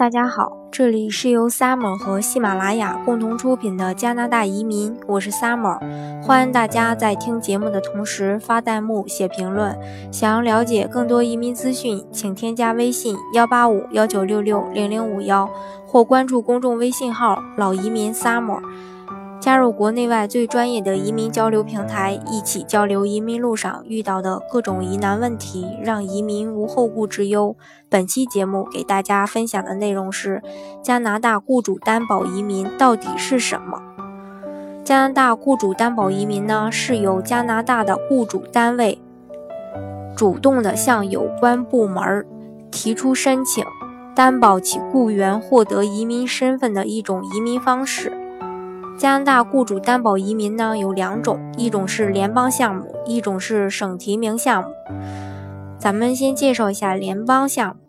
大家好，这里是由 Summer 和喜马拉雅共同出品的加拿大移民，我是 Summer，欢迎大家在听节目的同时发弹幕、写评论。想要了解更多移民资讯，请添加微信幺八五幺九六六零零五幺，或关注公众微信号老移民 Summer。加入国内外最专业的移民交流平台，一起交流移民路上遇到的各种疑难问题，让移民无后顾之忧。本期节目给大家分享的内容是：加拿大雇主担保移民到底是什么？加拿大雇主担保移民呢，是由加拿大的雇主单位主动的向有关部门提出申请，担保其雇员获得移民身份的一种移民方式。加拿大雇主担保移民呢有两种，一种是联邦项目，一种是省提名项目。咱们先介绍一下联邦项目。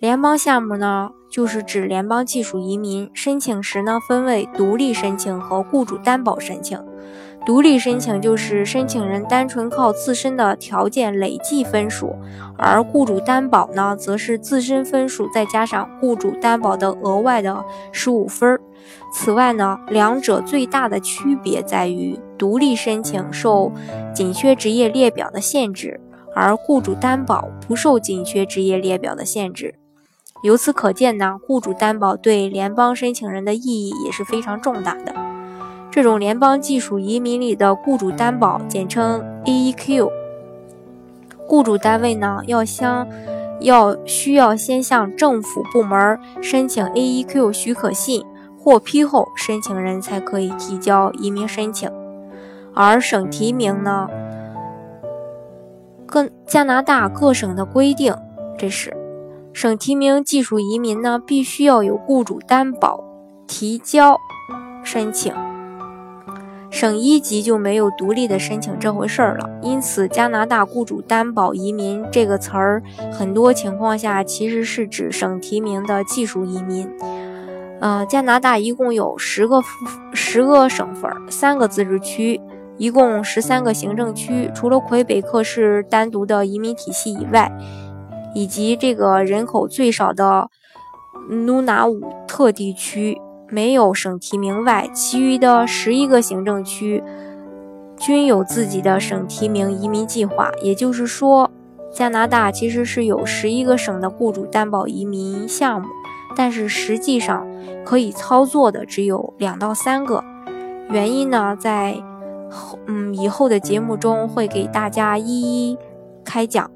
联邦项目呢，就是指联邦技术移民申请时呢，分为独立申请和雇主担保申请。独立申请就是申请人单纯靠自身的条件累计分数，而雇主担保呢，则是自身分数再加上雇主担保的额外的十五分。此外呢，两者最大的区别在于，独立申请受紧缺职业列表的限制，而雇主担保不受紧缺职业列表的限制。由此可见呢，雇主担保对联邦申请人的意义也是非常重大的。这种联邦技术移民里的雇主担保，简称 AEQ。雇主单位呢，要向要需要先向政府部门申请 AEQ 许可信。获批后，申请人才可以提交移民申请。而省提名呢，各加拿大各省的规定，这是省提名技术移民呢，必须要有雇主担保提交申请。省一级就没有独立的申请这回事儿了。因此，加拿大雇主担保移民这个词儿，很多情况下其实是指省提名的技术移民。呃，加拿大一共有十个十个省份，三个自治区，一共十三个行政区。除了魁北克是单独的移民体系以外，以及这个人口最少的努纳武特地区没有省提名外，其余的十一个行政区均有自己的省提名移民计划。也就是说，加拿大其实是有十一个省的雇主担保移民项目。但是实际上可以操作的只有两到三个，原因呢，在后嗯以后的节目中会给大家一一开讲。